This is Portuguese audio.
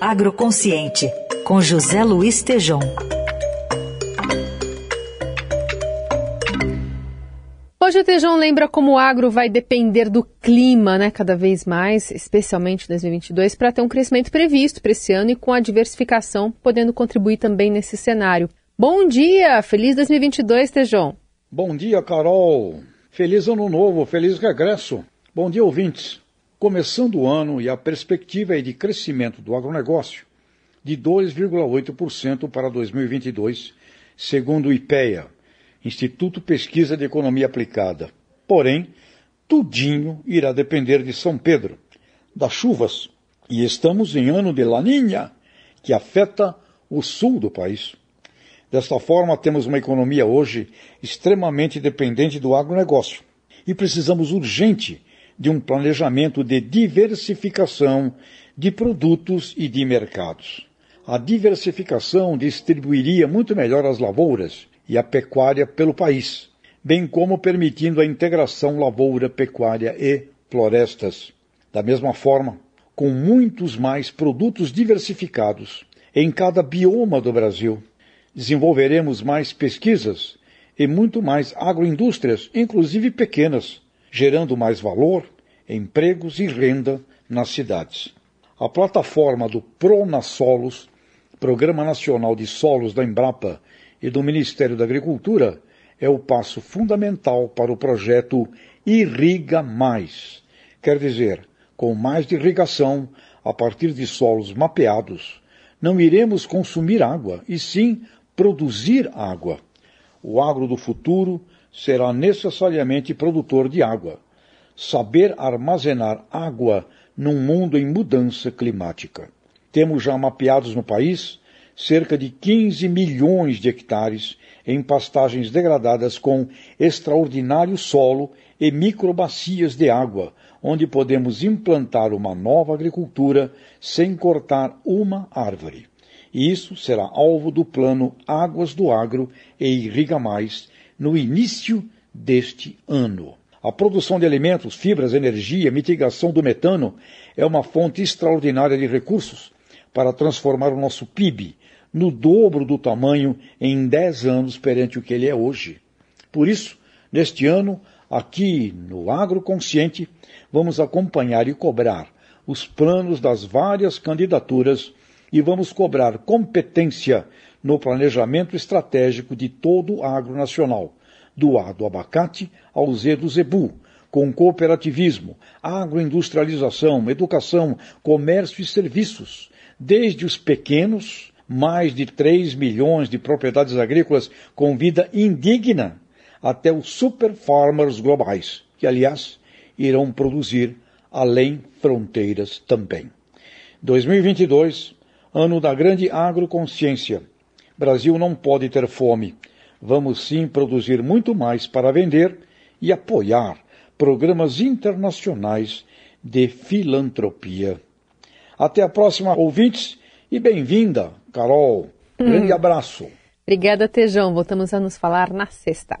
Agroconsciente, com José Luiz Tejom. Hoje o Tejão lembra como o agro vai depender do clima, né, cada vez mais, especialmente em 2022, para ter um crescimento previsto para esse ano e com a diversificação podendo contribuir também nesse cenário. Bom dia, feliz 2022, Tejão. Bom dia, Carol. Feliz ano novo, feliz regresso. Bom dia, ouvintes. Começando o ano e a perspectiva é de crescimento do agronegócio de 2,8% para 2022, segundo o IPEA, Instituto Pesquisa de Economia Aplicada. Porém, tudinho irá depender de São Pedro, das chuvas, e estamos em ano de laninha, que afeta o sul do país. Desta forma, temos uma economia hoje extremamente dependente do agronegócio e precisamos urgente de um planejamento de diversificação de produtos e de mercados. A diversificação distribuiria muito melhor as lavouras e a pecuária pelo país, bem como permitindo a integração lavoura, pecuária e florestas. Da mesma forma, com muitos mais produtos diversificados em cada bioma do Brasil, desenvolveremos mais pesquisas e muito mais agroindústrias, inclusive pequenas, gerando mais valor, empregos e renda nas cidades. A plataforma do Pronasolos, Programa Nacional de Solos da Embrapa e do Ministério da Agricultura, é o passo fundamental para o projeto Irriga Mais. Quer dizer, com mais irrigação, a partir de solos mapeados, não iremos consumir água, e sim produzir água. O agro do futuro será necessariamente produtor de água. Saber armazenar água num mundo em mudança climática. Temos já mapeados no país cerca de 15 milhões de hectares em pastagens degradadas com extraordinário solo e microbacias de água, onde podemos implantar uma nova agricultura sem cortar uma árvore. E isso será alvo do plano Águas do Agro e Irriga Mais no início deste ano. A produção de alimentos, fibras, energia, mitigação do metano é uma fonte extraordinária de recursos para transformar o nosso PIB no dobro do tamanho em 10 anos perante o que ele é hoje. Por isso, neste ano, aqui no Agroconsciente, vamos acompanhar e cobrar os planos das várias candidaturas e vamos cobrar competência no planejamento estratégico de todo o agro nacional, do A do abacate ao Z do zebu, com cooperativismo, agroindustrialização, educação, comércio e serviços, desde os pequenos, mais de 3 milhões de propriedades agrícolas com vida indigna, até os super farmers globais, que aliás irão produzir além fronteiras também. 2022, ano da grande agroconsciência. Brasil não pode ter fome. Vamos sim produzir muito mais para vender e apoiar programas internacionais de filantropia. Até a próxima, ouvintes, e bem-vinda, Carol. Grande hum. abraço. Obrigada, Tejão. Voltamos a nos falar na sexta.